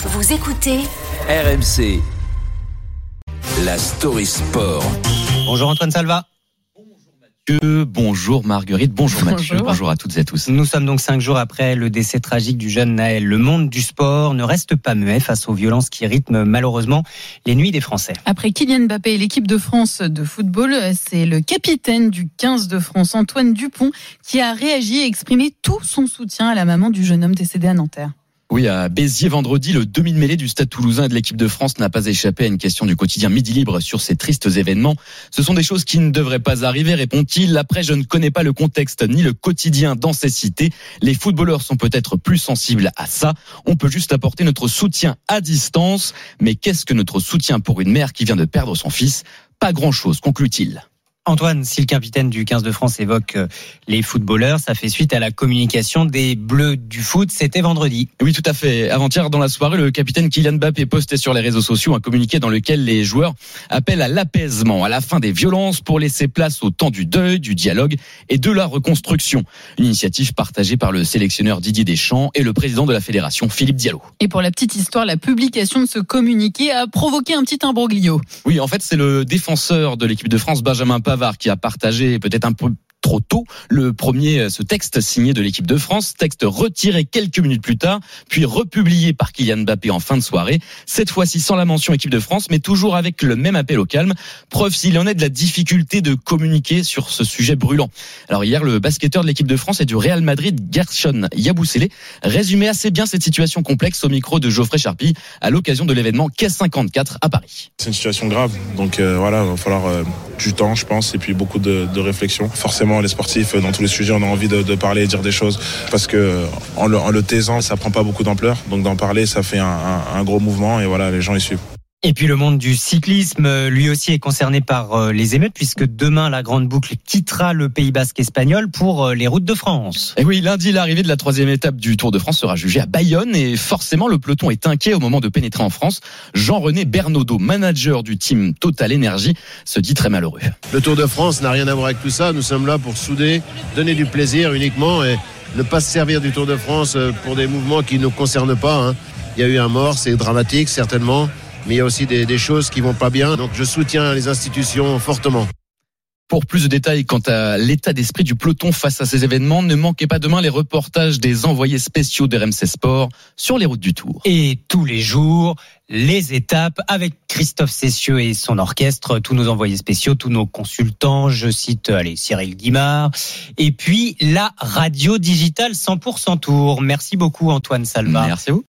Vous écoutez RMC. La story sport. Bonjour Antoine Salva. Mathieu, bonjour Marguerite, bonjour Mathieu, Bonjour. bonjour à toutes et à tous. Nous sommes donc cinq jours après le décès tragique du jeune Naël. Le monde du sport ne reste pas muet face aux violences qui rythment malheureusement les nuits des Français. Après Kylian Mbappé et l'équipe de France de football, c'est le capitaine du 15 de France, Antoine Dupont, qui a réagi et exprimé tout son soutien à la maman du jeune homme décédé à Nanterre. Oui, à Béziers vendredi, le demi-mêlée du Stade toulousain et de l'équipe de France n'a pas échappé à une question du quotidien Midi Libre sur ces tristes événements. Ce sont des choses qui ne devraient pas arriver, répond-il. Après, je ne connais pas le contexte ni le quotidien dans ces cités. Les footballeurs sont peut-être plus sensibles à ça. On peut juste apporter notre soutien à distance. Mais qu'est-ce que notre soutien pour une mère qui vient de perdre son fils? Pas grand-chose, conclut-il. Antoine, si le capitaine du 15 de France évoque euh, les footballeurs, ça fait suite à la communication des Bleus du foot. C'était vendredi. Oui, tout à fait. Avant-hier, dans la soirée, le capitaine Kylian Mbappé postait sur les réseaux sociaux un communiqué dans lequel les joueurs appellent à l'apaisement, à la fin des violences pour laisser place au temps du deuil, du dialogue et de la reconstruction. Une initiative partagée par le sélectionneur Didier Deschamps et le président de la fédération Philippe Diallo. Et pour la petite histoire, la publication de ce communiqué a provoqué un petit imbroglio. Oui, en fait, c'est le défenseur de l'équipe de France, Benjamin Pavard, qui a partagé peut-être un peu trop tôt le premier ce texte signé de l'équipe de France, texte retiré quelques minutes plus tard, puis republié par Kylian Mbappé en fin de soirée, cette fois-ci sans la mention équipe de France, mais toujours avec le même appel au calme, preuve s'il en est de la difficulté de communiquer sur ce sujet brûlant. Alors hier, le basketteur de l'équipe de France et du Real Madrid, Gershon Yabusele, résumait assez bien cette situation complexe au micro de Geoffrey Charpie à l'occasion de l'événement K54 à Paris. C'est une situation grave, donc euh, voilà, il va falloir euh, du temps, je pense, et puis beaucoup de, de réflexion. Forcément, les sportifs, euh, dans tous les sujets, on a envie de, parler et dire des choses, parce que en le, taisant, ça prend pas beaucoup d'ampleur, donc d'en parler, ça fait un gros mouvement, et voilà, les gens y suivent. Et puis le monde du cyclisme, euh, lui aussi est concerné par euh, les émeutes, puisque demain la grande boucle quittera le Pays Basque espagnol pour euh, les routes de France. Et oui, lundi, l'arrivée de la troisième étape du Tour de France sera jugée à Bayonne et forcément le peloton est inquiet au moment de pénétrer en France. Jean-René Bernaudot, manager du team Total Energy, se dit très malheureux. Le Tour de France n'a rien à voir avec tout ça. Nous sommes là pour souder, donner du plaisir uniquement et ne pas se servir du Tour de France pour des mouvements qui ne nous concernent pas. hein. Il y a eu un mort, c'est dramatique certainement, mais il y a aussi des, des choses qui vont pas bien. Donc je soutiens les institutions fortement. Pour plus de détails quant à l'état d'esprit du peloton face à ces événements, ne manquez pas demain les reportages des envoyés spéciaux d'RMC Sport sur les routes du Tour. Et tous les jours, les étapes avec Christophe Cessieux et son orchestre, tous nos envoyés spéciaux, tous nos consultants, je cite allez, Cyril Guimard, et puis la radio digitale 100% Tour. Merci beaucoup Antoine Salva. Merci à vous.